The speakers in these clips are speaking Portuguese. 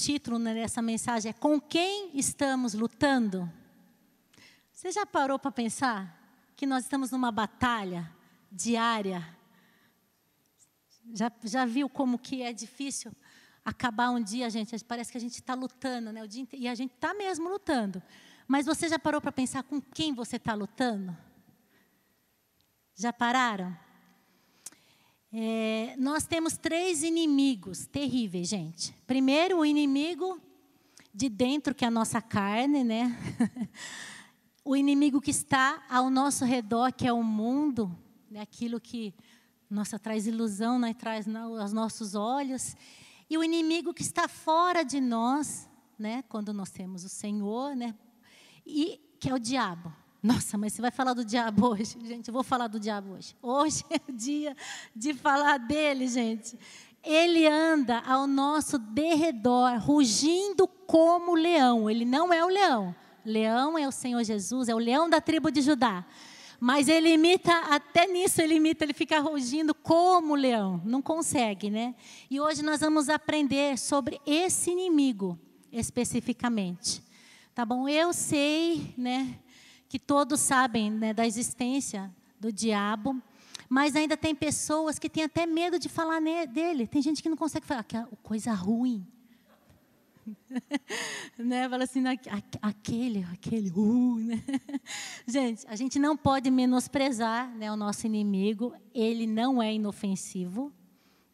título dessa mensagem é Com quem estamos lutando? Você já parou para pensar que nós estamos numa batalha diária? Já, já viu como que é difícil acabar um dia, gente? Parece que a gente está lutando, né? O dia inteiro, e a gente está mesmo lutando. Mas você já parou para pensar com quem você está lutando? Já pararam? É, nós temos três inimigos terríveis, gente. Primeiro, o inimigo de dentro, que é a nossa carne, né? o inimigo que está ao nosso redor, que é o mundo, né? aquilo que, nossa, traz ilusão, né? traz aos nossos olhos. E o inimigo que está fora de nós, né? quando nós temos o Senhor, né? e que é o diabo. Nossa, mas você vai falar do diabo hoje? Gente, eu vou falar do diabo hoje. Hoje é o dia de falar dele, gente. Ele anda ao nosso derredor, rugindo como leão. Ele não é o leão. Leão é o Senhor Jesus, é o leão da tribo de Judá. Mas ele imita, até nisso ele imita, ele fica rugindo como leão. Não consegue, né? E hoje nós vamos aprender sobre esse inimigo especificamente. Tá bom? Eu sei, né? Que todos sabem né, da existência do diabo, mas ainda tem pessoas que têm até medo de falar dele. Tem gente que não consegue falar é coisa ruim. né? Fala assim, aquele, aquele, uh, né? Gente, a gente não pode menosprezar né, o nosso inimigo, ele não é inofensivo,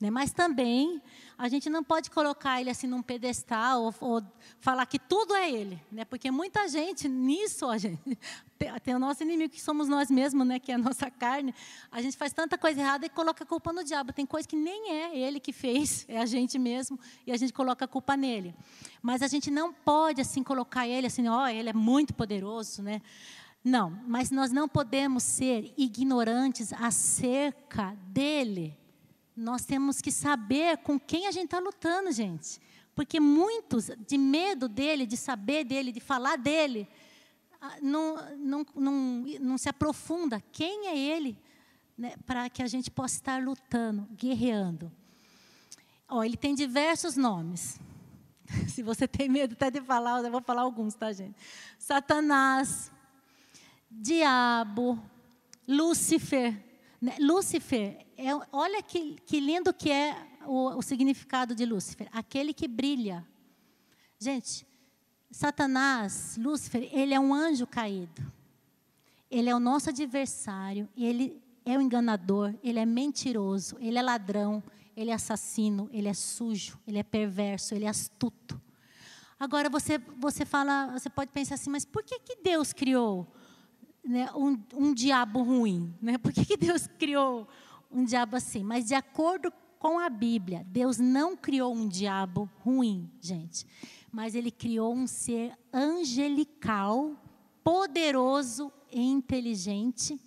né? mas também a gente não pode colocar ele assim num pedestal ou, ou falar que tudo é ele, né? Porque muita gente nisso, a gente tem, o nosso inimigo que somos nós mesmos, né? Que é a nossa carne. A gente faz tanta coisa errada e coloca a culpa no diabo. Tem coisa que nem é ele que fez, é a gente mesmo e a gente coloca a culpa nele. Mas a gente não pode assim colocar ele assim, ó, oh, ele é muito poderoso, né? Não, mas nós não podemos ser ignorantes acerca dele nós temos que saber com quem a gente está lutando, gente. Porque muitos, de medo dele, de saber dele, de falar dele, ah, não, não, não, não se aprofunda quem é ele, né, para que a gente possa estar lutando, guerreando. Ó, ele tem diversos nomes. Se você tem medo até de falar, eu vou falar alguns, tá, gente? Satanás, diabo, Lúcifer. Né? Lúcifer é, olha que, que, lindo que é o, o significado de Lúcifer, aquele que brilha. Gente, Satanás, Lúcifer, ele é um anjo caído. Ele é o nosso adversário, ele é o enganador, ele é mentiroso, ele é ladrão, ele é assassino, ele é sujo, ele é perverso, ele é astuto. Agora você, você fala, você pode pensar assim, mas por que, que Deus criou né, um, um diabo ruim? Né? Por que, que Deus criou um diabo assim, mas de acordo com a Bíblia, Deus não criou um diabo ruim, gente, mas ele criou um ser angelical, poderoso e inteligente,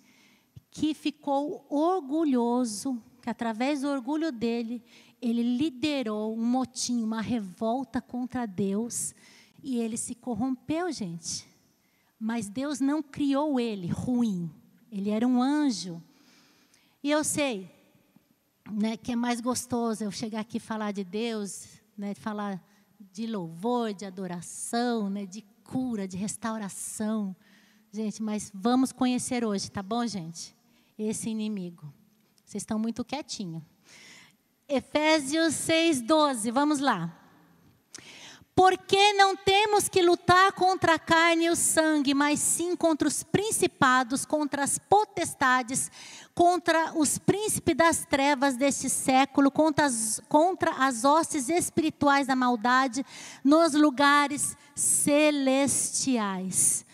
que ficou orgulhoso, que através do orgulho dele, ele liderou um motim, uma revolta contra Deus, e ele se corrompeu, gente. Mas Deus não criou ele ruim, ele era um anjo e eu sei né, que é mais gostoso eu chegar aqui e falar de Deus, né, falar de louvor, de adoração, né, de cura, de restauração. Gente, mas vamos conhecer hoje, tá bom, gente? Esse inimigo. Vocês estão muito quietinhos. Efésios 6,12, vamos lá. Porque não temos que lutar contra a carne e o sangue, mas sim contra os principados, contra as potestades, contra os príncipes das trevas deste século, contra as, contra as hostes espirituais da maldade nos lugares celestiais.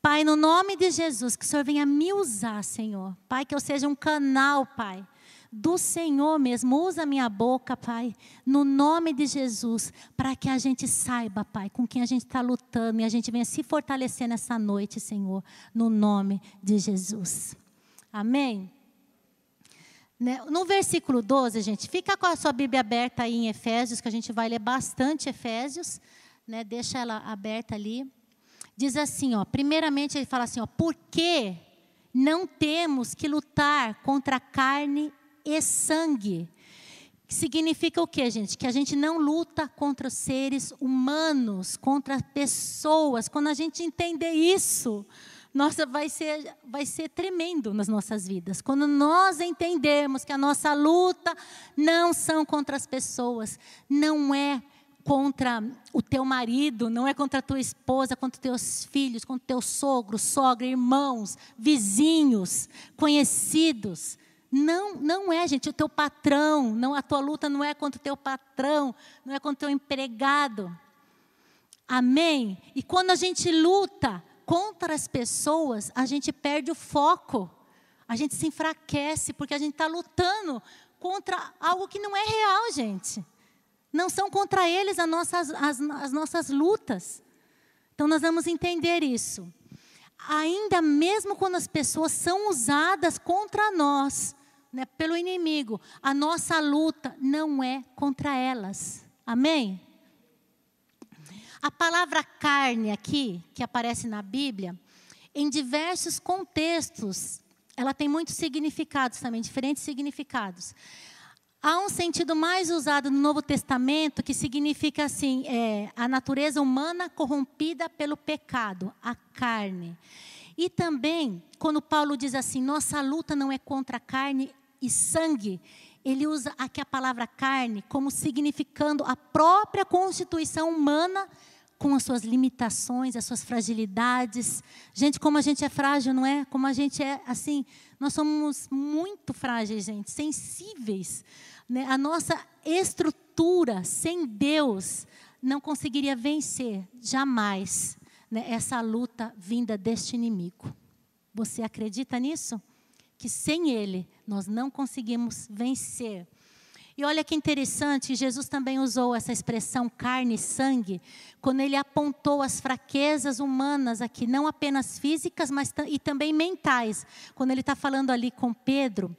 Pai, no nome de Jesus, que o Senhor venha me usar, Senhor. Pai, que eu seja um canal, Pai do Senhor mesmo. Usa minha boca, Pai, no nome de Jesus, para que a gente saiba, Pai, com quem a gente está lutando e a gente venha se fortalecer nessa noite, Senhor, no nome de Jesus. Amém? Né, no versículo 12, gente, fica com a sua Bíblia aberta aí em Efésios, que a gente vai ler bastante Efésios, né, deixa ela aberta ali. Diz assim, ó, primeiramente ele fala assim, ó, porque não temos que lutar contra a carne e sangue, Que significa o quê, gente? Que a gente não luta contra seres humanos, contra pessoas. Quando a gente entender isso, nossa, vai ser, vai ser tremendo nas nossas vidas. Quando nós entendemos que a nossa luta não são contra as pessoas, não é contra o teu marido, não é contra a tua esposa, contra teus filhos, contra teu sogro, sogra, irmãos, vizinhos, conhecidos. Não, não é, gente, o teu patrão. Não, a tua luta não é contra o teu patrão, não é contra o teu empregado. Amém? E quando a gente luta contra as pessoas, a gente perde o foco. A gente se enfraquece porque a gente está lutando contra algo que não é real, gente. Não são contra eles as nossas, as, as nossas lutas. Então nós vamos entender isso. Ainda mesmo quando as pessoas são usadas contra nós, né, pelo inimigo, a nossa luta não é contra elas. Amém? A palavra carne aqui, que aparece na Bíblia, em diversos contextos, ela tem muitos significados também, diferentes significados. Há um sentido mais usado no Novo Testamento que significa assim: é, a natureza humana corrompida pelo pecado, a carne. E também, quando Paulo diz assim, nossa luta não é contra carne e sangue, ele usa aqui a palavra carne como significando a própria constituição humana com as suas limitações, as suas fragilidades. Gente, como a gente é frágil, não é? Como a gente é assim, nós somos muito frágeis, gente, sensíveis. Né? A nossa estrutura sem Deus não conseguiria vencer jamais né, essa luta vinda deste inimigo. Você acredita nisso? Que sem Ele nós não conseguimos vencer. E olha que interessante, Jesus também usou essa expressão carne e sangue, quando ele apontou as fraquezas humanas aqui, não apenas físicas, mas e também mentais. Quando ele está falando ali com Pedro,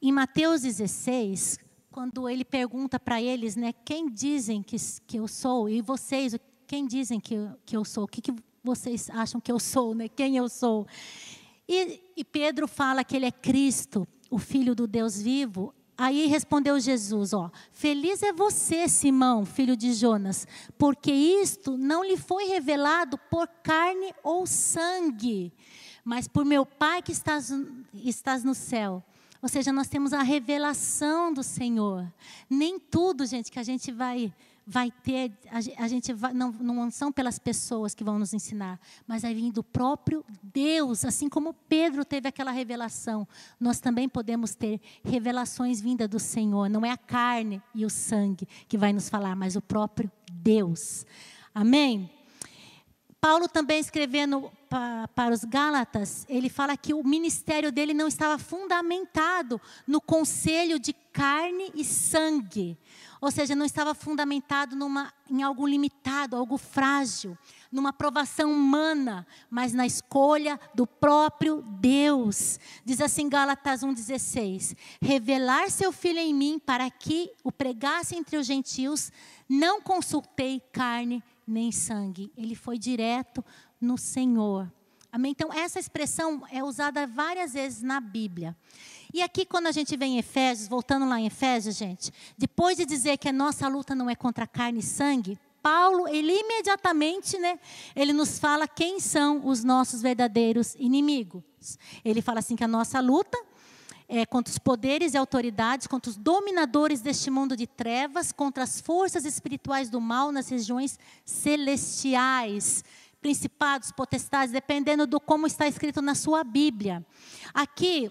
em Mateus 16, quando ele pergunta para eles, né, quem dizem que, que eu sou? E vocês, quem dizem que, que eu sou? O que, que vocês acham que eu sou? Né? Quem eu sou? E, e Pedro fala que ele é Cristo, o Filho do Deus vivo. Aí respondeu Jesus, ó, feliz é você, Simão, filho de Jonas, porque isto não lhe foi revelado por carne ou sangue, mas por meu Pai que estás, estás no céu. Ou seja, nós temos a revelação do Senhor. Nem tudo, gente, que a gente vai vai ter, a gente vai, não, não são pelas pessoas que vão nos ensinar, mas vai vir do próprio Deus, assim como Pedro teve aquela revelação, nós também podemos ter revelações vindas do Senhor, não é a carne e o sangue que vai nos falar, mas o próprio Deus. Amém? Paulo também escrevendo para os Gálatas, ele fala que o ministério dele não estava fundamentado no conselho de carne e sangue. Ou seja, não estava fundamentado numa, em algo limitado, algo frágil, numa aprovação humana, mas na escolha do próprio Deus. Diz assim Gálatas 1,16: Revelar seu filho em mim para que o pregasse entre os gentios, não consultei carne nem sangue. Ele foi direto no Senhor. Amém? Então, essa expressão é usada várias vezes na Bíblia. E aqui, quando a gente vem em Efésios, voltando lá em Efésios, gente, depois de dizer que a nossa luta não é contra carne e sangue, Paulo, ele imediatamente, né, ele nos fala quem são os nossos verdadeiros inimigos. Ele fala assim que a nossa luta é contra os poderes e autoridades, contra os dominadores deste mundo de trevas, contra as forças espirituais do mal nas regiões celestiais principados, potestades, dependendo do como está escrito na sua Bíblia. Aqui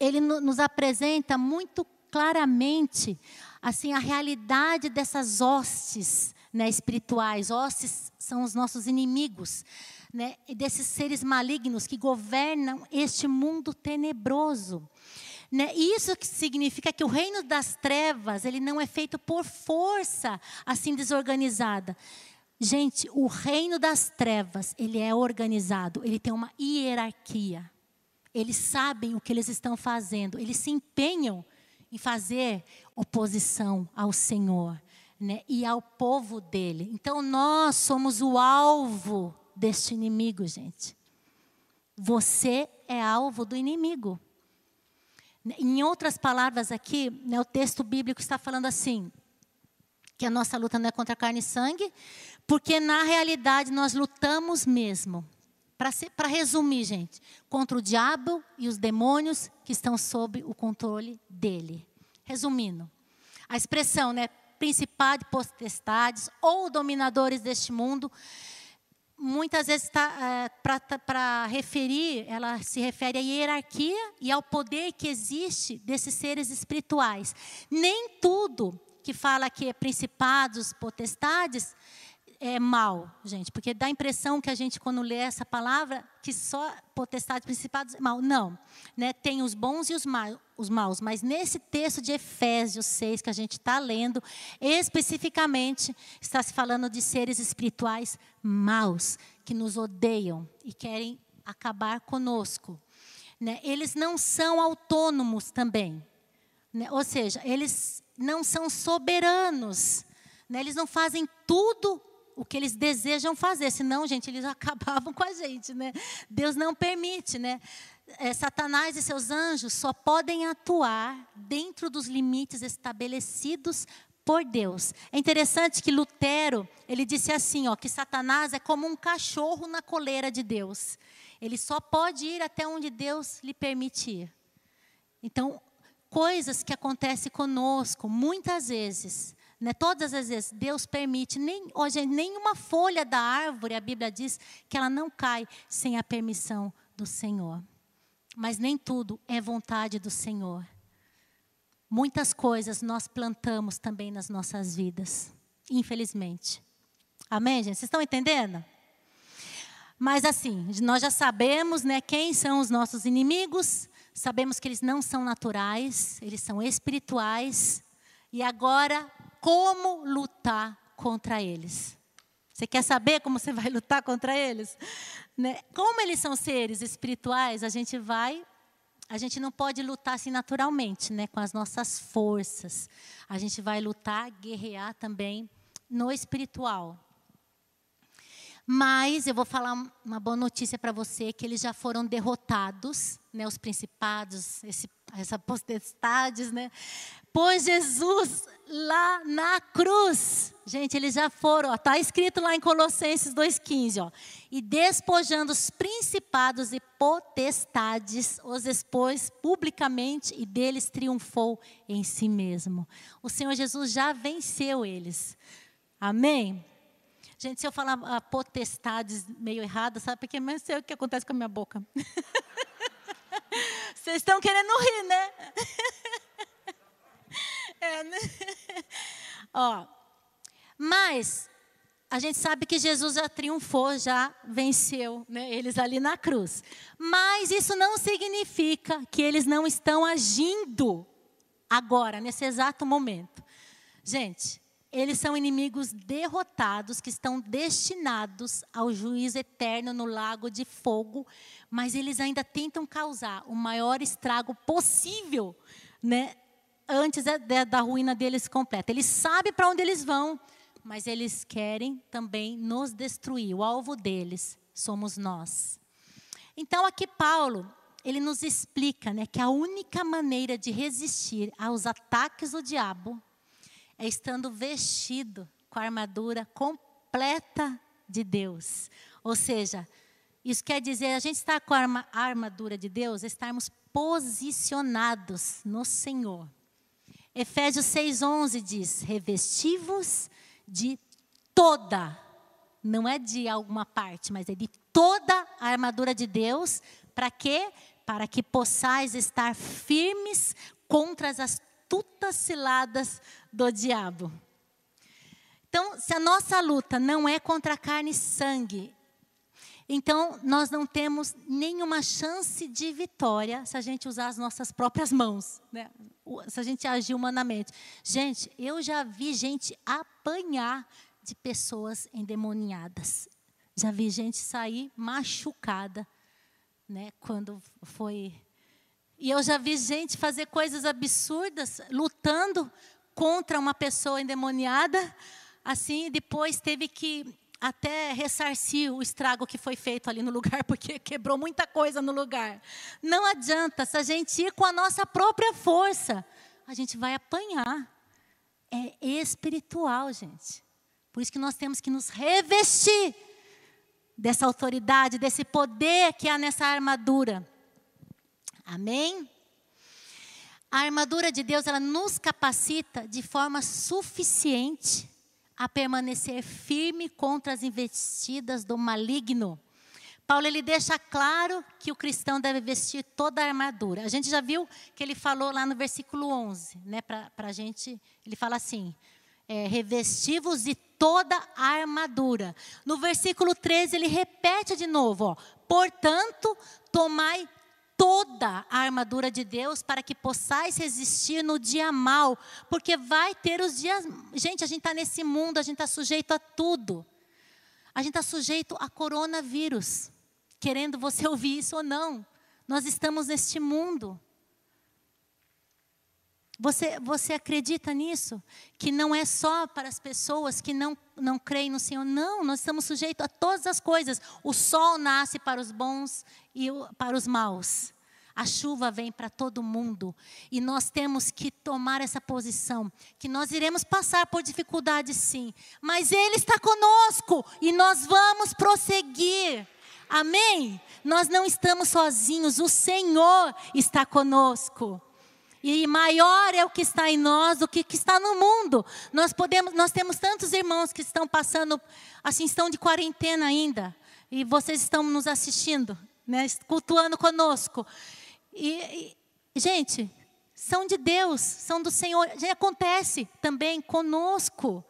ele nos apresenta muito claramente assim a realidade dessas hostes né, espirituais. Hostes são os nossos inimigos, né, desses seres malignos que governam este mundo tenebroso. Né? Isso significa que o reino das trevas ele não é feito por força assim desorganizada. Gente, o reino das trevas ele é organizado, ele tem uma hierarquia. Eles sabem o que eles estão fazendo, eles se empenham em fazer oposição ao Senhor né, e ao povo dele. Então nós somos o alvo deste inimigo, gente. Você é alvo do inimigo. Em outras palavras aqui, né, o texto bíblico está falando assim, que a nossa luta não é contra carne e sangue, porque na realidade nós lutamos mesmo. Para resumir, gente, contra o diabo e os demônios que estão sob o controle dele. Resumindo, a expressão, né, principado, potestades ou dominadores deste mundo, muitas vezes está é, para referir, ela se refere à hierarquia e ao poder que existe desses seres espirituais. Nem tudo que fala que é principados, potestades, é mal, gente, porque dá a impressão que a gente, quando lê essa palavra, que só potestades, principados é mal. Não, né? tem os bons e os, ma os maus, mas nesse texto de Efésios 6 que a gente está lendo, especificamente está se falando de seres espirituais maus, que nos odeiam e querem acabar conosco. Né? Eles não são autônomos também, né? ou seja, eles não são soberanos. Né? Eles não fazem tudo o que eles desejam fazer, senão, gente, eles acabavam com a gente, né? Deus não permite, né? É, Satanás e seus anjos só podem atuar dentro dos limites estabelecidos por Deus. É interessante que Lutero, ele disse assim, ó, que Satanás é como um cachorro na coleira de Deus. Ele só pode ir até onde Deus lhe permitir. Então, coisas que acontecem conosco, muitas vezes, né? Todas as vezes Deus permite, nem, hoje, nenhuma folha da árvore, a Bíblia diz que ela não cai sem a permissão do Senhor. Mas nem tudo é vontade do Senhor. Muitas coisas nós plantamos também nas nossas vidas, infelizmente. Amém, gente? Vocês estão entendendo? Mas assim, nós já sabemos né, quem são os nossos inimigos, sabemos que eles não são naturais, eles são espirituais. E agora como lutar contra eles. Você quer saber como você vai lutar contra eles? Né? Como eles são seres espirituais, a gente vai, a gente não pode lutar assim naturalmente, né? com as nossas forças. A gente vai lutar, guerrear também no espiritual. Mas eu vou falar uma boa notícia para você que eles já foram derrotados, né, os principados, esse, essa potestades, né? Pois Jesus lá na cruz. Gente, eles já foram, está escrito lá em Colossenses 2,15, ó. E despojando os principados e potestades, os expôs publicamente e deles triunfou em si mesmo. O Senhor Jesus já venceu eles. Amém? Gente, se eu falar ah, potestades meio errado, sabe? Porque não sei o que acontece com a minha boca. Vocês estão querendo rir, né? É, né? Ó, mas a gente sabe que Jesus já triunfou, já venceu né, eles ali na cruz. Mas isso não significa que eles não estão agindo agora, nesse exato momento. Gente, eles são inimigos derrotados que estão destinados ao juízo eterno no lago de fogo, mas eles ainda tentam causar o maior estrago possível né, antes da, da ruína deles completa. Eles sabem para onde eles vão, mas eles querem também nos destruir. O alvo deles somos nós. Então aqui Paulo, ele nos explica né, que a única maneira de resistir aos ataques do diabo é estando vestido com a armadura completa de Deus. Ou seja, isso quer dizer, a gente está com a armadura de Deus, estarmos posicionados no Senhor. Efésios 6,11 diz: revestivos de toda, não é de alguma parte, mas é de toda a armadura de Deus, para quê? Para que possais estar firmes contra as astutas ciladas do diabo. Então, se a nossa luta não é contra carne e sangue, então, nós não temos nenhuma chance de vitória se a gente usar as nossas próprias mãos, né? se a gente agir humanamente. Gente, eu já vi gente apanhar de pessoas endemoniadas. Já vi gente sair machucada, né, quando foi. E eu já vi gente fazer coisas absurdas, lutando contra uma pessoa endemoniada, assim, depois teve que até ressarcir o estrago que foi feito ali no lugar, porque quebrou muita coisa no lugar. Não adianta, se a gente ir com a nossa própria força, a gente vai apanhar. É espiritual, gente. Por isso que nós temos que nos revestir dessa autoridade, desse poder que há nessa armadura. Amém? A armadura de Deus, ela nos capacita de forma suficiente a permanecer firme contra as investidas do maligno. Paulo ele deixa claro que o cristão deve vestir toda a armadura. A gente já viu que ele falou lá no versículo 11, né? Para a gente, ele fala assim: é, revestivos de toda a armadura. No versículo 13 ele repete de novo: ó, portanto, tomai toda a armadura de Deus para que possais resistir no dia mal, porque vai ter os dias. Gente, a gente está nesse mundo, a gente está sujeito a tudo. A gente está sujeito a coronavírus, querendo você ouvir isso ou não. Nós estamos neste mundo. Você, você acredita nisso? Que não é só para as pessoas que não, não creem no Senhor. Não, nós estamos sujeitos a todas as coisas. O sol nasce para os bons e para os maus. A chuva vem para todo mundo e nós temos que tomar essa posição, que nós iremos passar por dificuldades sim, mas Ele está conosco e nós vamos prosseguir. Amém? Nós não estamos sozinhos, o Senhor está conosco. E maior é o que está em nós do que, que está no mundo. Nós podemos, nós temos tantos irmãos que estão passando, assim, estão de quarentena ainda. E vocês estão nos assistindo, né, cultuando conosco. E, e, gente, são de Deus, são do Senhor. Já acontece também conosco.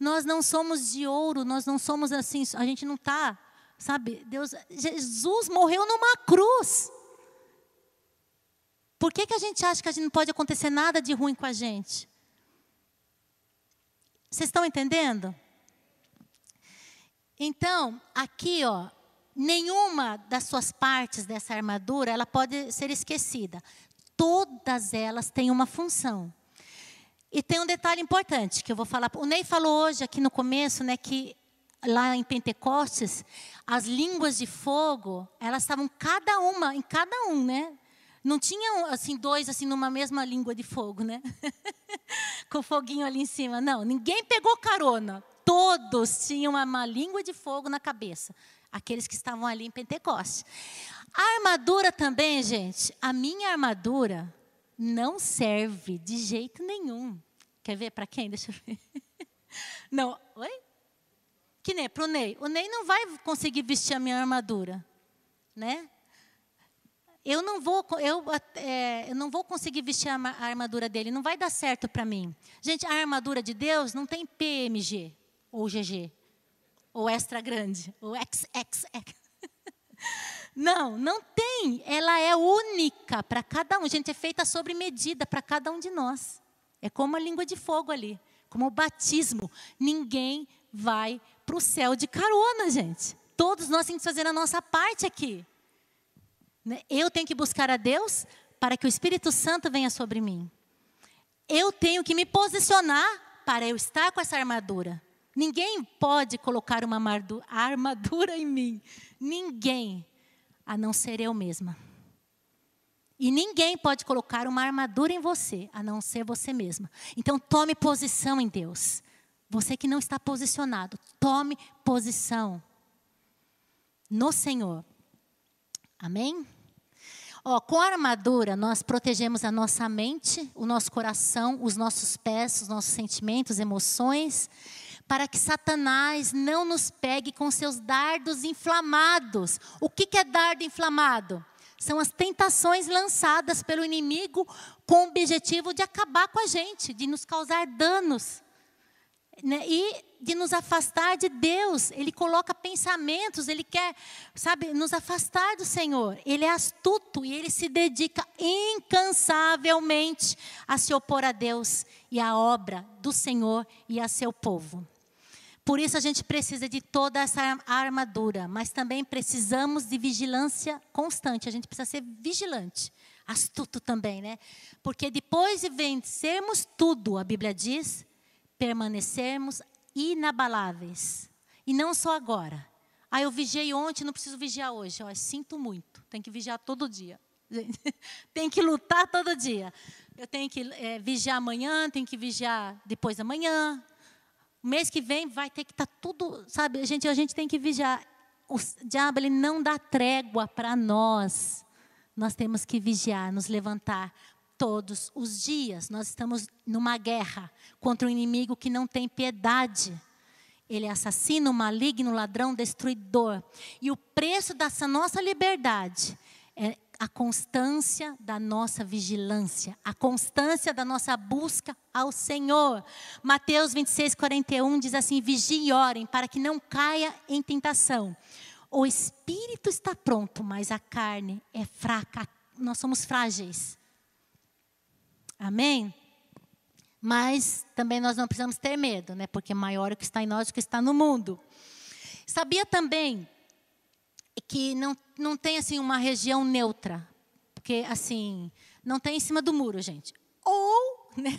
Nós não somos de ouro, nós não somos assim, a gente não está, sabe? Deus, Jesus morreu numa cruz. Por que, que a gente acha que a gente não pode acontecer nada de ruim com a gente? Vocês estão entendendo? Então, aqui, ó, nenhuma das suas partes dessa armadura, ela pode ser esquecida. Todas elas têm uma função. E tem um detalhe importante que eu vou falar. O Ney falou hoje aqui no começo, né, que lá em Pentecostes, as línguas de fogo, elas estavam cada uma em cada um, né? Não tinham assim dois assim numa mesma língua de fogo, né? Com foguinho ali em cima. Não, ninguém pegou carona. Todos tinham uma, língua de fogo na cabeça. Aqueles que estavam ali em Pentecostes. A armadura também, gente, a minha armadura não serve de jeito nenhum. Quer ver para quem? Deixa eu ver. Não, oi? Que nem para o Ney. O Ney não vai conseguir vestir a minha armadura, né? Eu não vou, eu, é, eu não vou conseguir vestir a, a armadura dele, não vai dar certo para mim. Gente, a armadura de Deus não tem PMG ou GG, ou extra grande, ou XXX. Não, não tem. Ela é única para cada um. Gente, é feita sobre medida para cada um de nós. É como a língua de fogo ali, como o batismo. Ninguém vai para o céu de carona, gente. Todos nós temos que fazer a nossa parte aqui. Né? Eu tenho que buscar a Deus para que o Espírito Santo venha sobre mim. Eu tenho que me posicionar para eu estar com essa armadura. Ninguém pode colocar uma armadura em mim. Ninguém, a não ser eu mesma. E ninguém pode colocar uma armadura em você, a não ser você mesma. Então tome posição em Deus. Você que não está posicionado, tome posição no Senhor. Amém? Ó, com a armadura, nós protegemos a nossa mente, o nosso coração, os nossos pés, os nossos sentimentos, emoções, para que Satanás não nos pegue com seus dardos inflamados. O que, que é dardo inflamado? São as tentações lançadas pelo inimigo com o objetivo de acabar com a gente, de nos causar danos. Né? E de nos afastar de Deus. Ele coloca pensamentos, ele quer, sabe, nos afastar do Senhor. Ele é astuto e ele se dedica incansavelmente a se opor a Deus e à obra do Senhor e a seu povo. Por isso a gente precisa de toda essa armadura, mas também precisamos de vigilância constante. A gente precisa ser vigilante, astuto também, né? Porque depois de vencermos tudo, a Bíblia diz, permanecermos inabaláveis. E não só agora. Ah, eu vigiei ontem, não preciso vigiar hoje. Ó, sinto muito, tem que vigiar todo dia. tem que lutar todo dia. Eu tenho que é, vigiar amanhã, tenho que vigiar depois da manhã. Mês que vem vai ter que estar tá tudo, sabe? A gente, a gente tem que vigiar. O diabo ele não dá trégua para nós. Nós temos que vigiar, nos levantar todos os dias. Nós estamos numa guerra contra um inimigo que não tem piedade. Ele é assassino, maligno, ladrão, destruidor. E o preço dessa nossa liberdade é a constância da nossa vigilância, a constância da nossa busca ao Senhor. Mateus 26, 41 diz assim: Vigiem e orem para que não caia em tentação. O espírito está pronto, mas a carne é fraca. Nós somos frágeis. Amém? Mas também nós não precisamos ter medo, né? Porque maior é o que está em nós do que está no mundo. Sabia também que não, não tem assim uma região neutra, porque assim, não tem em cima do muro, gente. Ou, né?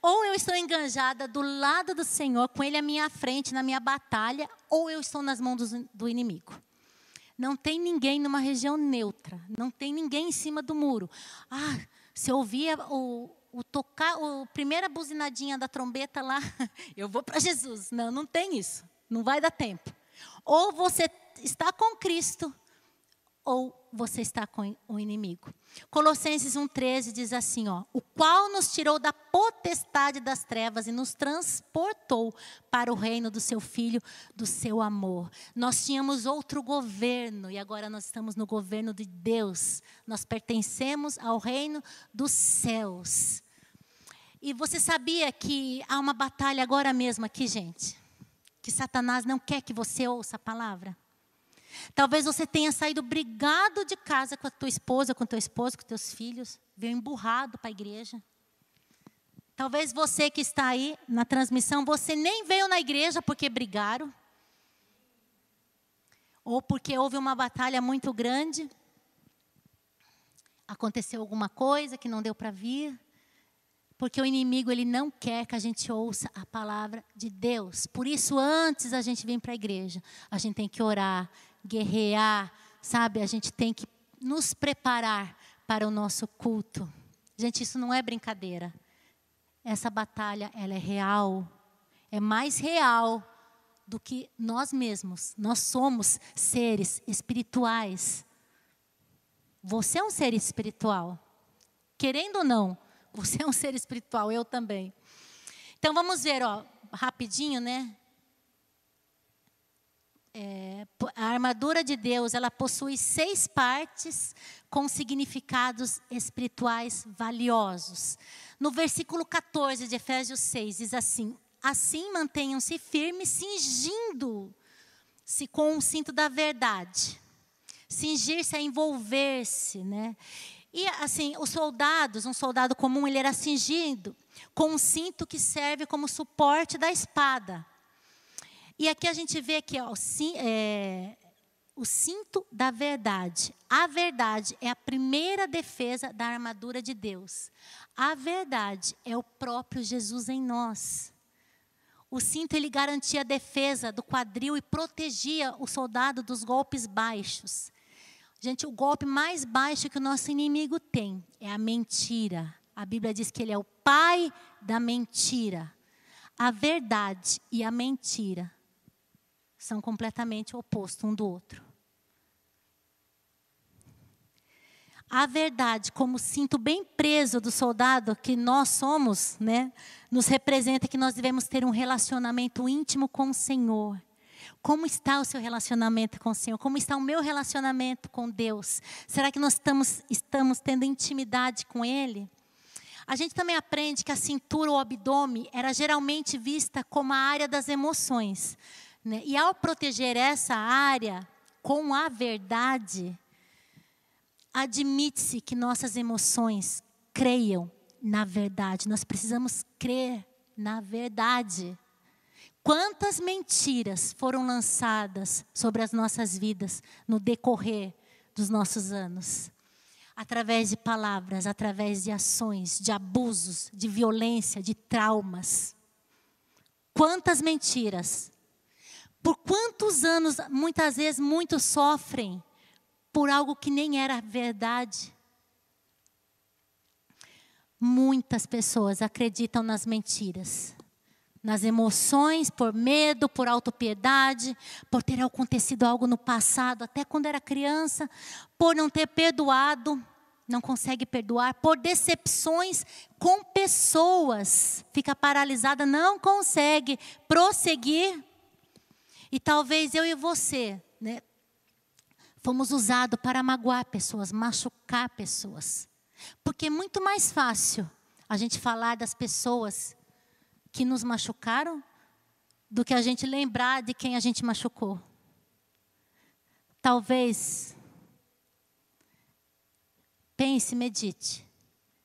ou eu estou enganjada do lado do Senhor, com Ele à minha frente, na minha batalha, ou eu estou nas mãos do, do inimigo. Não tem ninguém numa região neutra, não tem ninguém em cima do muro. Ah, se eu ouvir o, o tocar, a primeira buzinadinha da trombeta lá, eu vou para Jesus. Não, não tem isso. Não vai dar tempo. Ou você está com Cristo, ou você está com o inimigo. Colossenses 1,13 diz assim: ó, o qual nos tirou da potestade das trevas e nos transportou para o reino do seu Filho, do seu amor. Nós tínhamos outro governo e agora nós estamos no governo de Deus. Nós pertencemos ao reino dos céus. E você sabia que há uma batalha agora mesmo aqui, gente? Que Satanás não quer que você ouça a palavra. Talvez você tenha saído brigado de casa com a tua esposa, com teu esposo, com teus filhos, veio emburrado para a igreja. Talvez você que está aí na transmissão, você nem veio na igreja porque brigaram. Ou porque houve uma batalha muito grande. Aconteceu alguma coisa que não deu para vir. Porque o inimigo ele não quer que a gente ouça a palavra de Deus. Por isso antes a gente vir para a igreja, a gente tem que orar, guerrear, sabe? A gente tem que nos preparar para o nosso culto. Gente, isso não é brincadeira. Essa batalha, ela é real. É mais real do que nós mesmos. Nós somos seres espirituais. Você é um ser espiritual. Querendo ou não, você é um ser espiritual, eu também. Então vamos ver, ó, rapidinho, né? É, a armadura de Deus, ela possui seis partes com significados espirituais valiosos. No versículo 14 de Efésios 6 diz assim: Assim mantenham-se firmes, cingindo-se com o cinto da verdade. Cingir-se é envolver-se, né? E assim, os soldados, um soldado comum, ele era cingido com um cinto que serve como suporte da espada. E aqui a gente vê que ó, é, o cinto da verdade. A verdade é a primeira defesa da armadura de Deus. A verdade é o próprio Jesus em nós. O cinto ele garantia a defesa do quadril e protegia o soldado dos golpes baixos. Gente, o golpe mais baixo que o nosso inimigo tem é a mentira. A Bíblia diz que ele é o pai da mentira. A verdade e a mentira são completamente opostos um do outro. A verdade, como cinto bem preso do soldado que nós somos, né, nos representa que nós devemos ter um relacionamento íntimo com o Senhor. Como está o seu relacionamento com o Senhor? Como está o meu relacionamento com Deus? Será que nós estamos, estamos tendo intimidade com Ele? A gente também aprende que a cintura ou abdômen era geralmente vista como a área das emoções. Né? E ao proteger essa área com a verdade, admite-se que nossas emoções creiam na verdade. Nós precisamos crer na verdade. Quantas mentiras foram lançadas sobre as nossas vidas no decorrer dos nossos anos? Através de palavras, através de ações, de abusos, de violência, de traumas. Quantas mentiras. Por quantos anos, muitas vezes, muitos sofrem por algo que nem era verdade. Muitas pessoas acreditam nas mentiras, nas emoções, por medo, por autopiedade, por ter acontecido algo no passado, até quando era criança, por não ter perdoado, não consegue perdoar, por decepções com pessoas, fica paralisada, não consegue prosseguir. E talvez eu e você, né, Fomos usados para magoar pessoas, machucar pessoas. Porque é muito mais fácil a gente falar das pessoas que nos machucaram do que a gente lembrar de quem a gente machucou. Talvez pense, medite.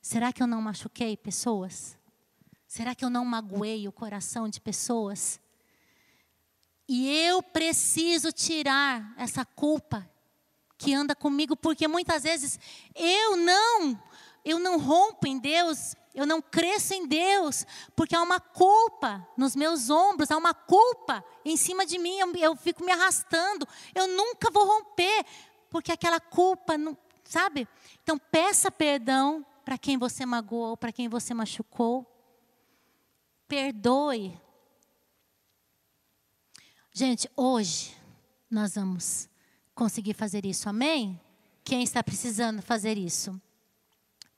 Será que eu não machuquei pessoas? Será que eu não magoei o coração de pessoas? E eu preciso tirar essa culpa que anda comigo, porque muitas vezes eu não, eu não rompo em Deus, eu não cresço em Deus, porque há uma culpa nos meus ombros, há uma culpa em cima de mim, eu, eu fico me arrastando, eu nunca vou romper, porque aquela culpa, não, sabe? Então peça perdão para quem você magoou, para quem você machucou. Perdoe. Gente, hoje nós vamos conseguir fazer isso. Amém? Quem está precisando fazer isso?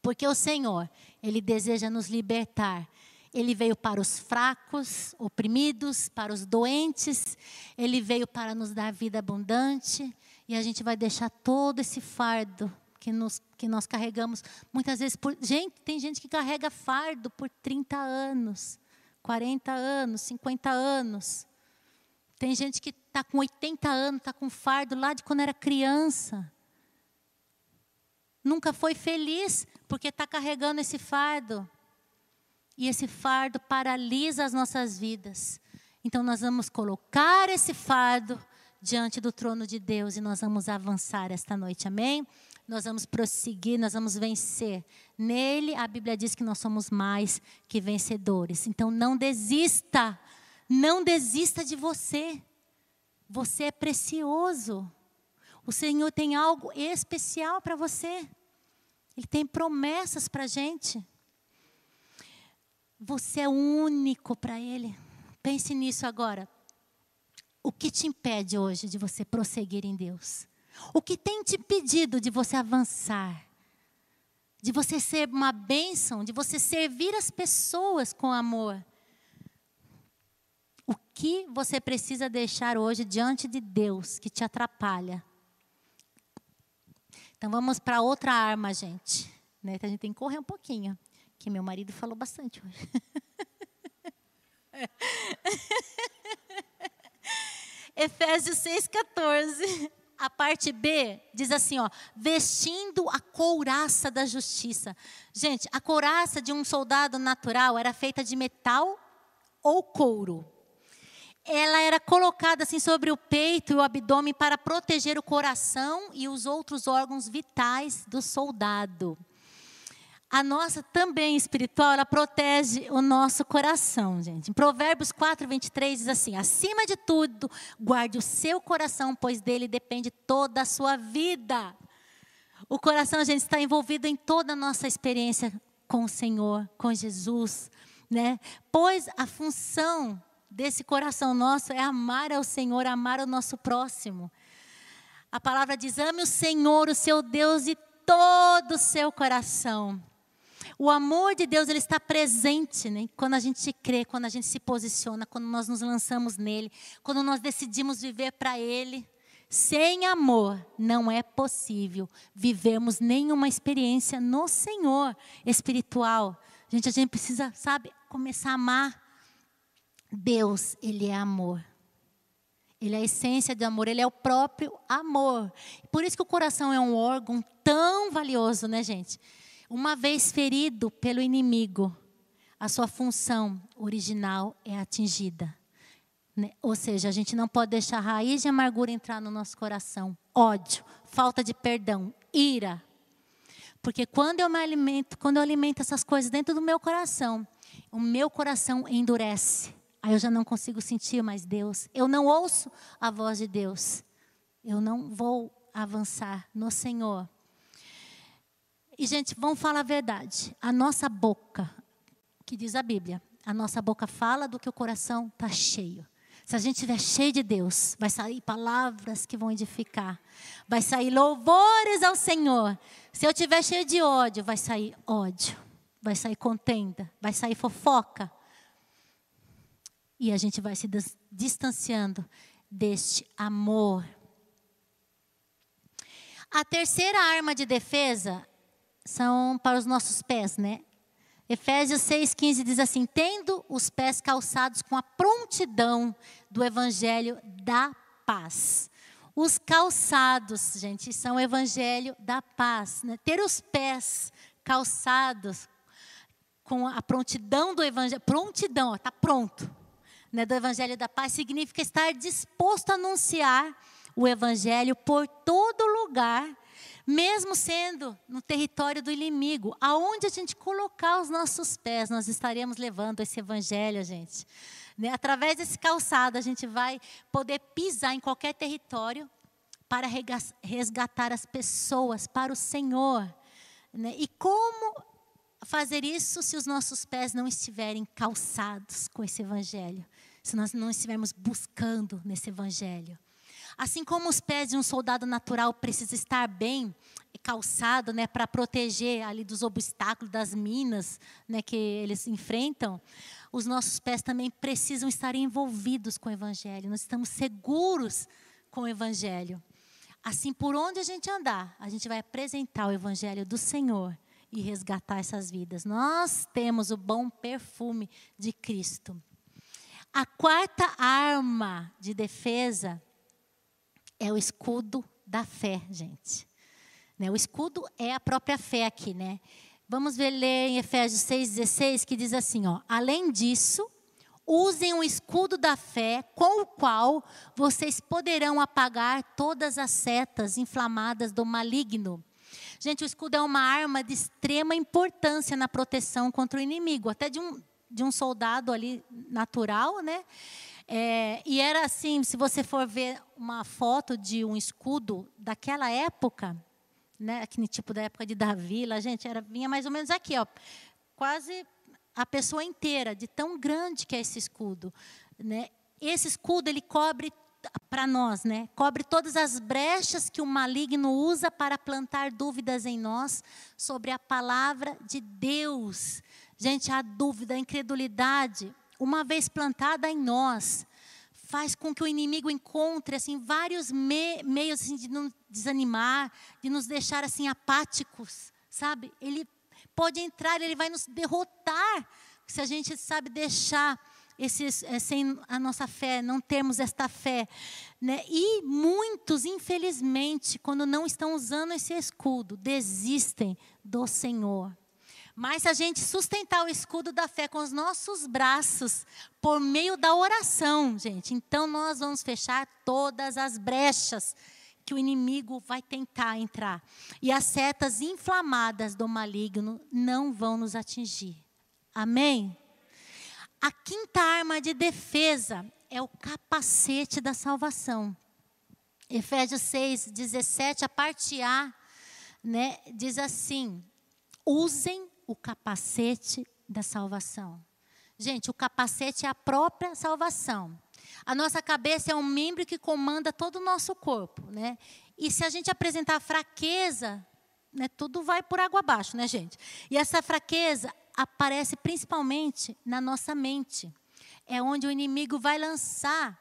Porque o Senhor, Ele deseja nos libertar. Ele veio para os fracos, oprimidos, para os doentes. Ele veio para nos dar vida abundante. E a gente vai deixar todo esse fardo que, nos, que nós carregamos. Muitas vezes, por, gente, tem gente que carrega fardo por 30 anos, 40 anos, 50 anos. Tem gente que está com 80 anos, está com fardo lá de quando era criança. Nunca foi feliz porque está carregando esse fardo. E esse fardo paralisa as nossas vidas. Então nós vamos colocar esse fardo diante do trono de Deus e nós vamos avançar esta noite, amém? Nós vamos prosseguir, nós vamos vencer. Nele, a Bíblia diz que nós somos mais que vencedores. Então não desista não desista de você. Você é precioso. O Senhor tem algo especial para você. Ele tem promessas para a gente. Você é único para Ele. Pense nisso agora. O que te impede hoje de você prosseguir em Deus? O que tem te impedido de você avançar? De você ser uma bênção, de você servir as pessoas com amor? O que você precisa deixar hoje diante de Deus que te atrapalha? Então vamos para outra arma, gente. Né? Então, a gente tem que correr um pouquinho, que meu marido falou bastante hoje. Efésios 6,14. A parte B diz assim, ó, vestindo a couraça da justiça. Gente, a couraça de um soldado natural era feita de metal ou couro ela era colocada assim sobre o peito e o abdômen para proteger o coração e os outros órgãos vitais do soldado. A nossa também espiritual, ela protege o nosso coração, gente. Em Provérbios 4, 23 diz assim: acima de tudo, guarde o seu coração, pois dele depende toda a sua vida. O coração, gente, está envolvido em toda a nossa experiência com o Senhor, com Jesus, né? Pois a função desse coração nosso é amar ao Senhor, amar o nosso próximo. A palavra diz: ame o Senhor, o seu Deus, de todo o seu coração. O amor de Deus ele está presente né? quando a gente crê, quando a gente se posiciona, quando nós nos lançamos nele, quando nós decidimos viver para Ele. Sem amor não é possível vivermos nenhuma experiência no Senhor espiritual. Gente, a gente precisa, sabe, começar a amar Deus, Ele é amor. Ele é a essência de amor, Ele é o próprio amor. Por isso que o coração é um órgão tão valioso, né, gente? Uma vez ferido pelo inimigo, a sua função original é atingida. Né? Ou seja, a gente não pode deixar a raiz de amargura entrar no nosso coração. Ódio, falta de perdão, ira. Porque quando eu me alimento, quando eu alimento essas coisas dentro do meu coração, o meu coração endurece aí eu já não consigo sentir mais Deus. Eu não ouço a voz de Deus. Eu não vou avançar no Senhor. E, gente, vamos falar a verdade. A nossa boca, que diz a Bíblia, a nossa boca fala do que o coração está cheio. Se a gente estiver cheio de Deus, vai sair palavras que vão edificar. Vai sair louvores ao Senhor. Se eu estiver cheio de ódio, vai sair ódio. Vai sair contenda. Vai sair fofoca. E a gente vai se distanciando deste amor. A terceira arma de defesa são para os nossos pés, né? Efésios 6,15 diz assim: tendo os pés calçados com a prontidão do evangelho da paz. Os calçados, gente, são o evangelho da paz. Né? Ter os pés calçados com a prontidão do evangelho, prontidão, está pronto, né, do evangelho da paz, significa estar disposto a anunciar o evangelho por todo lugar mesmo sendo no território do inimigo, aonde a gente colocar os nossos pés, nós estaremos levando esse evangelho, gente. Né? Através desse calçado, a gente vai poder pisar em qualquer território para resgatar as pessoas para o Senhor. Né? E como fazer isso se os nossos pés não estiverem calçados com esse evangelho? Se nós não estivermos buscando nesse evangelho? Assim como os pés de um soldado natural precisam estar bem calçado, né, para proteger ali dos obstáculos, das minas, né, que eles enfrentam, os nossos pés também precisam estar envolvidos com o evangelho. Nós estamos seguros com o evangelho. Assim, por onde a gente andar, a gente vai apresentar o evangelho do Senhor e resgatar essas vidas. Nós temos o bom perfume de Cristo. A quarta arma de defesa é o escudo da fé, gente. Né? O escudo é a própria fé aqui, né? Vamos ver ler em Efésios 6,16 que diz assim: ó, além disso, usem o escudo da fé, com o qual vocês poderão apagar todas as setas inflamadas do maligno. Gente, o escudo é uma arma de extrema importância na proteção contra o inimigo, até de um, de um soldado ali natural, né? É, e era assim, se você for ver uma foto de um escudo daquela época, né, aquele tipo da época de Davi, lá, gente, era, vinha mais ou menos aqui, ó, quase a pessoa inteira, de tão grande que é esse escudo. Né? Esse escudo, ele cobre para nós, né? Cobre todas as brechas que o maligno usa para plantar dúvidas em nós sobre a palavra de Deus. Gente, a dúvida, a incredulidade, uma vez plantada em nós, faz com que o inimigo encontre assim vários me meios assim, de nos desanimar, de nos deixar assim apáticos, sabe? Ele pode entrar, ele vai nos derrotar se a gente sabe deixar esses, é, sem a nossa fé, não temos esta fé. Né? E muitos, infelizmente, quando não estão usando esse escudo, desistem do Senhor. Mas se a gente sustentar o escudo da fé com os nossos braços, por meio da oração, gente, então nós vamos fechar todas as brechas que o inimigo vai tentar entrar. E as setas inflamadas do maligno não vão nos atingir. Amém? A quinta arma de defesa é o capacete da salvação. Efésios 6, 17, a parte A, né, diz assim: usem o capacete da salvação. Gente, o capacete é a própria salvação. A nossa cabeça é um membro que comanda todo o nosso corpo, né? E se a gente apresentar fraqueza, né, tudo vai por água abaixo, né, gente? E essa fraqueza aparece principalmente na nossa mente. É onde o inimigo vai lançar.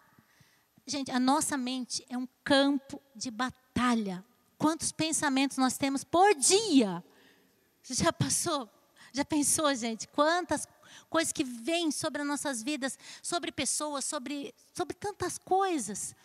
Gente, a nossa mente é um campo de batalha. Quantos pensamentos nós temos por dia? Você já passou já pensou, gente, quantas coisas que vêm sobre as nossas vidas, sobre pessoas, sobre, sobre tantas coisas.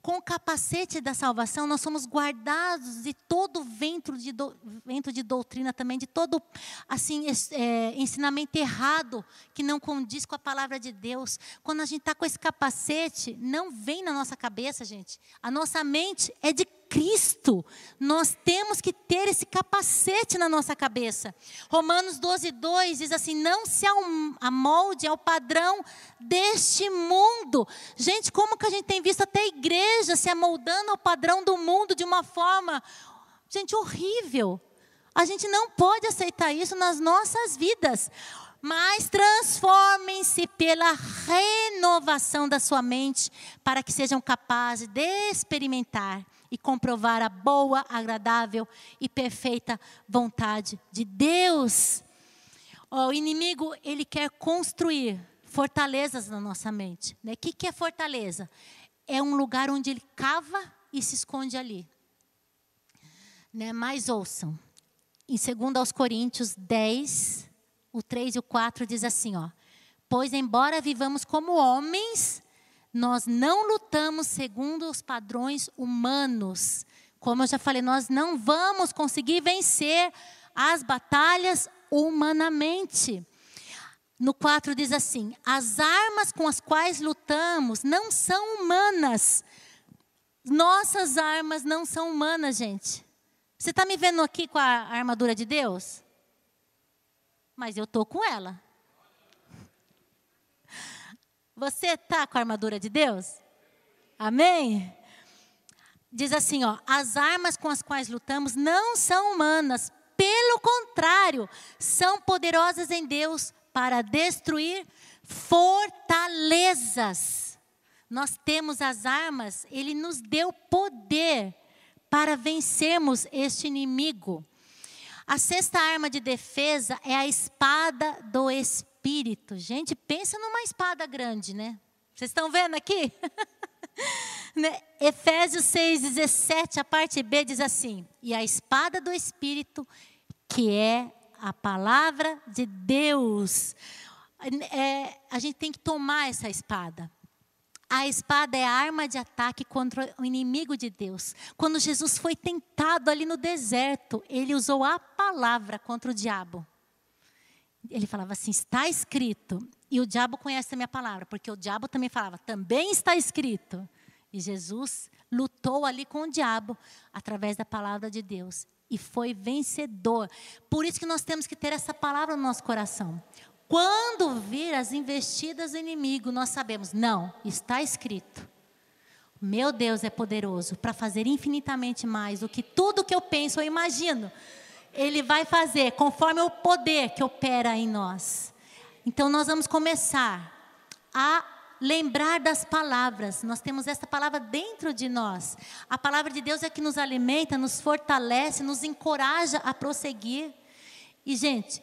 Com o capacete da salvação, nós somos guardados de todo vento de, do, vento de doutrina também, de todo assim é, ensinamento errado que não condiz com a palavra de Deus. Quando a gente está com esse capacete, não vem na nossa cabeça, gente. A nossa mente é de Cristo. Nós temos que ter esse capacete na nossa cabeça. Romanos 12, 2 diz assim: Não se amolde ao padrão deste mundo. Gente, como que a gente tem visto até a igreja se amoldando ao padrão do mundo de uma forma, gente, horrível. A gente não pode aceitar isso nas nossas vidas mas transformem-se pela renovação da sua mente, para que sejam capazes de experimentar e comprovar a boa, agradável e perfeita vontade de Deus. o inimigo, ele quer construir fortalezas na nossa mente. O né? que, que é fortaleza? É um lugar onde ele cava e se esconde ali. Né? Mas ouçam, em 2 Coríntios 10, o 3 e o 4 diz assim, ó: Pois embora vivamos como homens, nós não lutamos segundo os padrões humanos. Como eu já falei, nós não vamos conseguir vencer as batalhas humanamente. No 4 diz assim: As armas com as quais lutamos não são humanas. Nossas armas não são humanas, gente. Você está me vendo aqui com a armadura de Deus? mas eu estou com ela. Você está com a armadura de Deus? Amém? Diz assim, ó, as armas com as quais lutamos não são humanas, pelo contrário, são poderosas em Deus para destruir fortalezas. Nós temos as armas, ele nos deu poder para vencermos este inimigo. A sexta arma de defesa é a espada do Espírito. Gente, pensa numa espada grande, né? Vocês estão vendo aqui? né? Efésios 6, 17, a parte B diz assim: E a espada do Espírito, que é a palavra de Deus. É, a gente tem que tomar essa espada. A espada é a arma de ataque contra o inimigo de Deus. Quando Jesus foi tentado ali no deserto, ele usou a palavra contra o diabo. Ele falava assim: está escrito. E o diabo conhece a minha palavra, porque o diabo também falava: também está escrito. E Jesus lutou ali com o diabo através da palavra de Deus e foi vencedor. Por isso que nós temos que ter essa palavra no nosso coração. Quando vir as investidas do inimigo, nós sabemos, não, está escrito. Meu Deus é poderoso para fazer infinitamente mais do que tudo que eu penso ou imagino. Ele vai fazer conforme o poder que opera em nós. Então nós vamos começar a lembrar das palavras. Nós temos essa palavra dentro de nós. A palavra de Deus é que nos alimenta, nos fortalece, nos encoraja a prosseguir. E gente,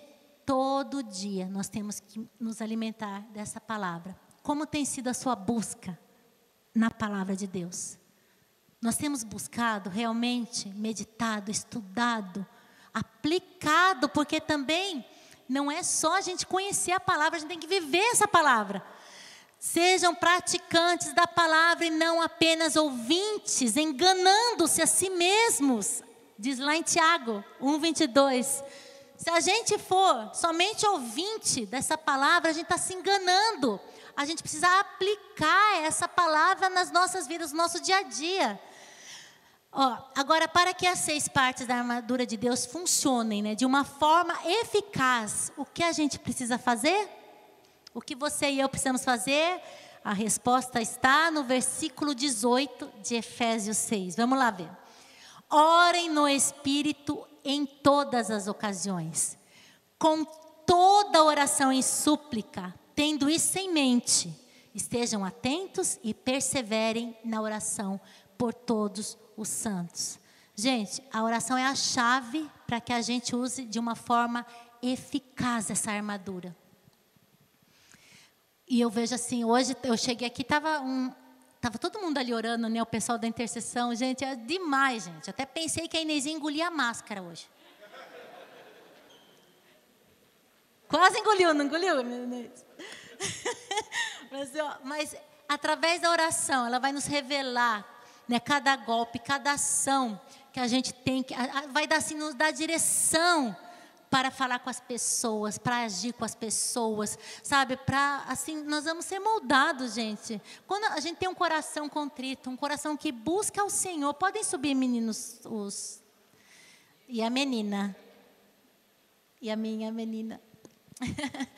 Todo dia nós temos que nos alimentar dessa palavra. Como tem sido a sua busca na palavra de Deus? Nós temos buscado realmente, meditado, estudado, aplicado, porque também não é só a gente conhecer a palavra, a gente tem que viver essa palavra. Sejam praticantes da palavra e não apenas ouvintes, enganando-se a si mesmos. Diz lá em Tiago 1,22. Se a gente for somente ouvinte dessa palavra, a gente está se enganando. A gente precisa aplicar essa palavra nas nossas vidas, no nosso dia a dia. Ó, agora, para que as seis partes da armadura de Deus funcionem né, de uma forma eficaz, o que a gente precisa fazer? O que você e eu precisamos fazer? A resposta está no versículo 18 de Efésios 6. Vamos lá ver. Orem no Espírito em todas as ocasiões, com toda oração e súplica, tendo isso em mente. Estejam atentos e perseverem na oração por todos os santos. Gente, a oração é a chave para que a gente use de uma forma eficaz essa armadura. E eu vejo assim, hoje eu cheguei aqui, estava um, Tava todo mundo ali orando, né? O pessoal da intercessão. Gente, é demais, gente. Até pensei que a Inês engolia a máscara hoje. Quase engoliu, não engoliu, Inês? mas, ó, mas através da oração, ela vai nos revelar né, cada golpe, cada ação que a gente tem, que vai dar assim, nos dar direção para falar com as pessoas, para agir com as pessoas, sabe? Para assim, nós vamos ser moldados, gente. Quando a gente tem um coração contrito, um coração que busca o Senhor, podem subir, meninos, os e a menina e a minha menina.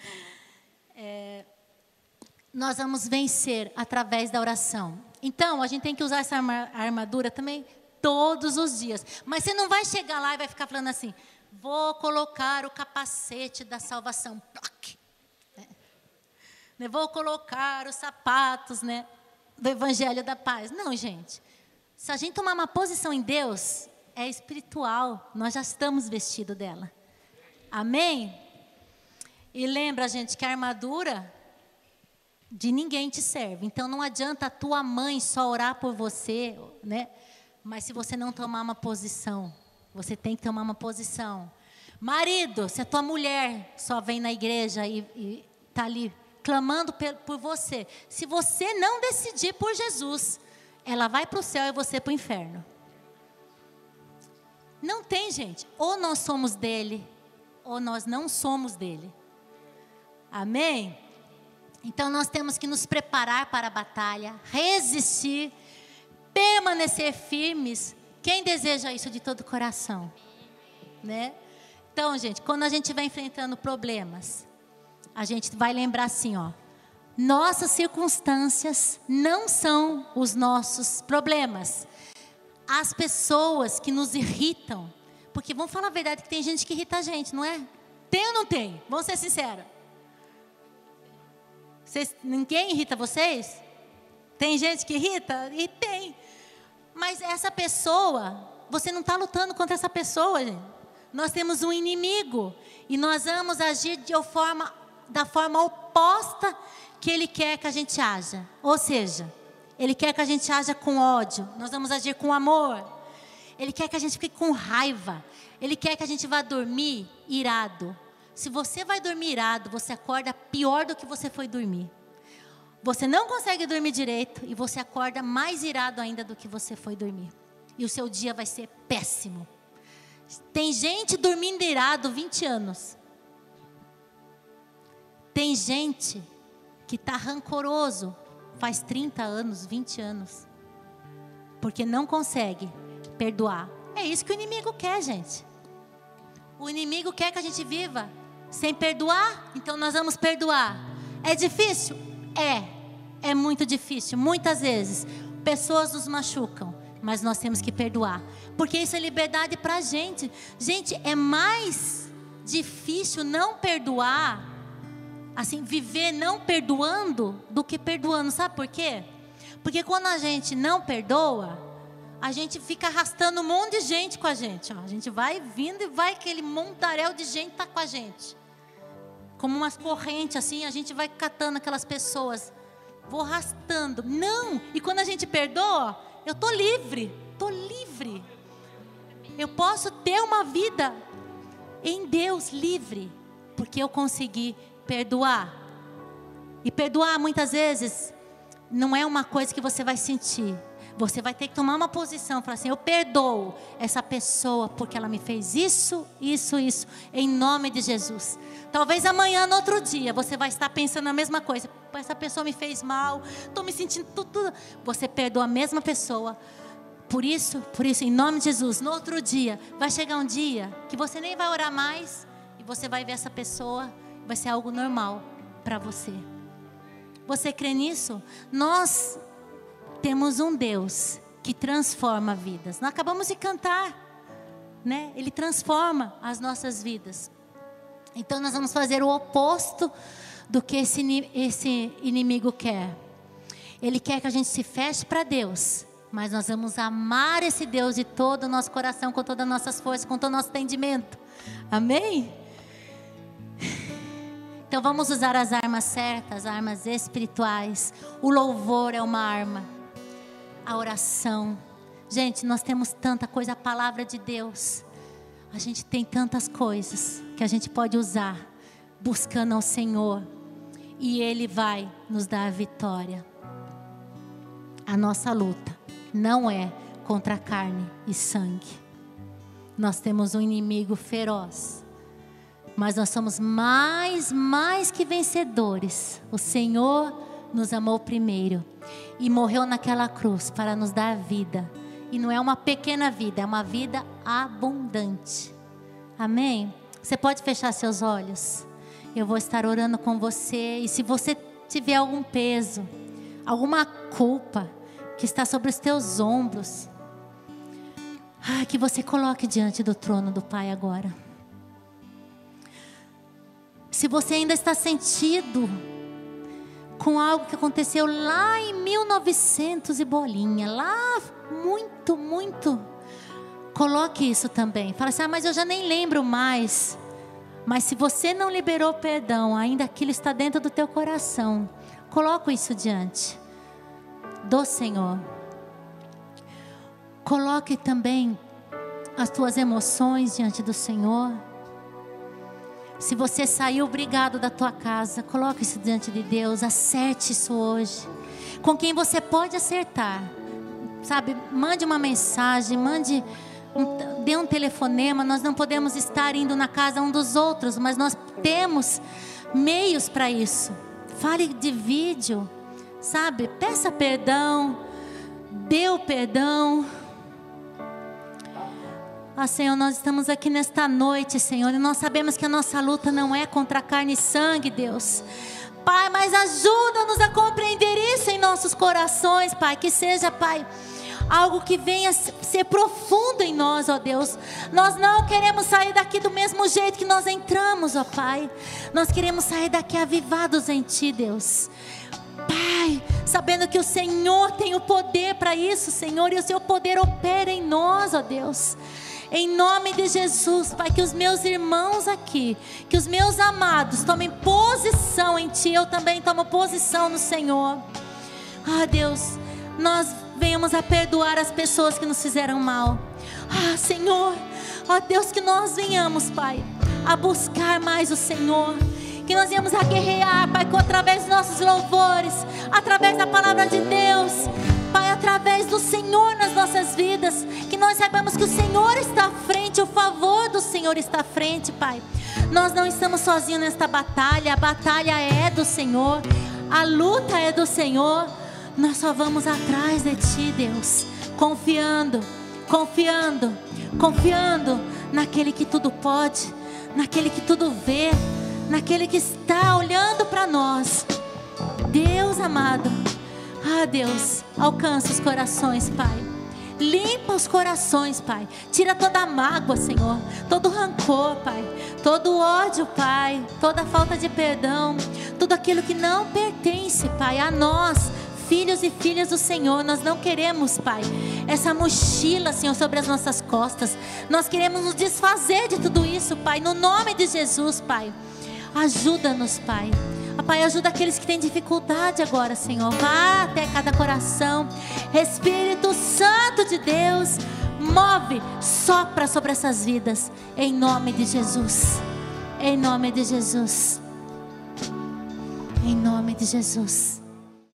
é, nós vamos vencer através da oração. Então, a gente tem que usar essa armadura também todos os dias. Mas você não vai chegar lá e vai ficar falando assim: vou colocar o capacete da salvação. É. Né? Vou colocar os sapatos né, do evangelho da paz. Não, gente. Se a gente tomar uma posição em Deus, é espiritual. Nós já estamos vestidos dela. Amém? E lembra, gente, que a armadura de ninguém te serve. Então não adianta a tua mãe só orar por você, né? Mas se você não tomar uma posição, você tem que tomar uma posição. Marido, se a tua mulher só vem na igreja e está ali clamando por você, se você não decidir por Jesus, ela vai para o céu e você para o inferno. Não tem, gente. Ou nós somos dele, ou nós não somos dele. Amém? Então nós temos que nos preparar para a batalha, resistir, permanecer firmes. Quem deseja isso de todo o coração? Né? Então, gente, quando a gente estiver enfrentando problemas, a gente vai lembrar assim, ó. Nossas circunstâncias não são os nossos problemas. As pessoas que nos irritam, porque vamos falar a verdade que tem gente que irrita a gente, não é? Tem ou não tem? Vamos ser sinceros. Vocês, ninguém irrita vocês? Tem gente que irrita? E tem. Mas essa pessoa, você não está lutando contra essa pessoa, gente. Nós temos um inimigo. E nós vamos agir de forma, da forma oposta que ele quer que a gente haja. Ou seja, ele quer que a gente haja com ódio. Nós vamos agir com amor. Ele quer que a gente fique com raiva. Ele quer que a gente vá dormir irado. Se você vai dormir irado, você acorda pior do que você foi dormir. Você não consegue dormir direito e você acorda mais irado ainda do que você foi dormir. E o seu dia vai ser péssimo. Tem gente dormindo irado 20 anos. Tem gente que está rancoroso faz 30 anos, 20 anos. Porque não consegue perdoar. É isso que o inimigo quer, gente. O inimigo quer que a gente viva sem perdoar, então nós vamos perdoar. É difícil? É. É muito difícil. Muitas vezes pessoas nos machucam, mas nós temos que perdoar, porque isso é liberdade para a gente. Gente, é mais difícil não perdoar, assim, viver não perdoando, do que perdoando. Sabe por quê? Porque quando a gente não perdoa, a gente fica arrastando um monte de gente com a gente. Ó. A gente vai vindo e vai aquele montaréu de gente tá com a gente como umas correntes assim, a gente vai catando aquelas pessoas, vou arrastando. Não! E quando a gente perdoa, eu tô livre, tô livre. Eu posso ter uma vida em Deus livre, porque eu consegui perdoar. E perdoar muitas vezes não é uma coisa que você vai sentir, você vai ter que tomar uma posição, falar assim: eu perdoo essa pessoa porque ela me fez isso, isso, isso, em nome de Jesus. Talvez amanhã, no outro dia, você vai estar pensando a mesma coisa. Essa pessoa me fez mal, estou me sentindo tudo. Você perdoa a mesma pessoa. Por isso, por isso, em nome de Jesus, no outro dia, vai chegar um dia que você nem vai orar mais e você vai ver essa pessoa, vai ser algo normal para você. Você crê nisso? Nós temos um Deus que transforma vidas. Nós acabamos de cantar, né? Ele transforma as nossas vidas. Então nós vamos fazer o oposto do que esse, esse inimigo quer. Ele quer que a gente se feche para Deus, mas nós vamos amar esse Deus de todo o nosso coração, com todas as nossas forças, com todo o nosso entendimento. Amém? Então vamos usar as armas certas, armas espirituais. O louvor é uma arma a oração. Gente, nós temos tanta coisa, a palavra de Deus. A gente tem tantas coisas que a gente pode usar buscando ao Senhor e Ele vai nos dar a vitória. A nossa luta não é contra carne e sangue. Nós temos um inimigo feroz. mas nós somos mais, mais que vencedores. O Senhor nos amou primeiro e morreu naquela cruz para nos dar vida. E não é uma pequena vida, é uma vida abundante. Amém? Você pode fechar seus olhos. Eu vou estar orando com você. E se você tiver algum peso, alguma culpa que está sobre os teus ombros, ah, que você coloque diante do trono do Pai agora. Se você ainda está sentido com algo que aconteceu lá em 1900 e bolinha, lá muito, muito, coloque isso também. Fala assim: ah, mas eu já nem lembro mais. Mas se você não liberou perdão, ainda aquilo está dentro do teu coração. Coloque isso diante do Senhor. Coloque também as tuas emoções diante do Senhor. Se você saiu obrigado da tua casa, coloque isso diante de Deus, acerte isso hoje. Com quem você pode acertar. Sabe, mande uma mensagem, mande um, dê um telefonema. Nós não podemos estar indo na casa um dos outros, mas nós temos meios para isso. Fale de vídeo, sabe? Peça perdão, dê o perdão. Ah, Senhor, nós estamos aqui nesta noite, Senhor, e nós sabemos que a nossa luta não é contra carne e sangue, Deus. Pai, mas ajuda-nos a compreender isso em nossos corações, Pai. Que seja, Pai, algo que venha ser profundo em nós, ó Deus. Nós não queremos sair daqui do mesmo jeito que nós entramos, ó Pai. Nós queremos sair daqui avivados em Ti, Deus. Pai, sabendo que o Senhor tem o poder para isso, Senhor, e o Seu poder opera em nós, ó Deus. Em nome de Jesus, Pai, que os meus irmãos aqui, que os meus amados tomem posição em Ti, eu também tomo posição no Senhor. Ah, Deus, nós venhamos a perdoar as pessoas que nos fizeram mal. Ah, Senhor, ó Deus, que nós venhamos, Pai, a buscar mais o Senhor. Que nós venhamos a guerrear, Pai, através dos nossos louvores, através da palavra de Deus, Pai, através do Senhor nas nossas vidas, nós saibamos que o Senhor está à frente, o favor do Senhor está à frente, Pai. Nós não estamos sozinhos nesta batalha, a batalha é do Senhor, a luta é do Senhor. Nós só vamos atrás de Ti, Deus, confiando, confiando, confiando naquele que tudo pode, naquele que tudo vê, naquele que está olhando para nós. Deus amado. Ah, Deus, alcança os corações, Pai. Limpa os corações, Pai. Tira toda a mágoa, Senhor. Todo rancor, Pai. Todo ódio, Pai. Toda falta de perdão. Tudo aquilo que não pertence, Pai, a nós, filhos e filhas do Senhor. Nós não queremos, Pai, essa mochila, Senhor, sobre as nossas costas. Nós queremos nos desfazer de tudo isso, Pai. No nome de Jesus, Pai. Ajuda-nos, Pai. Pai, ajuda aqueles que têm dificuldade agora, Senhor. Vá até cada coração. Espírito Santo de Deus, move, sopra sobre essas vidas. Em nome de Jesus. Em nome de Jesus. Em nome de Jesus.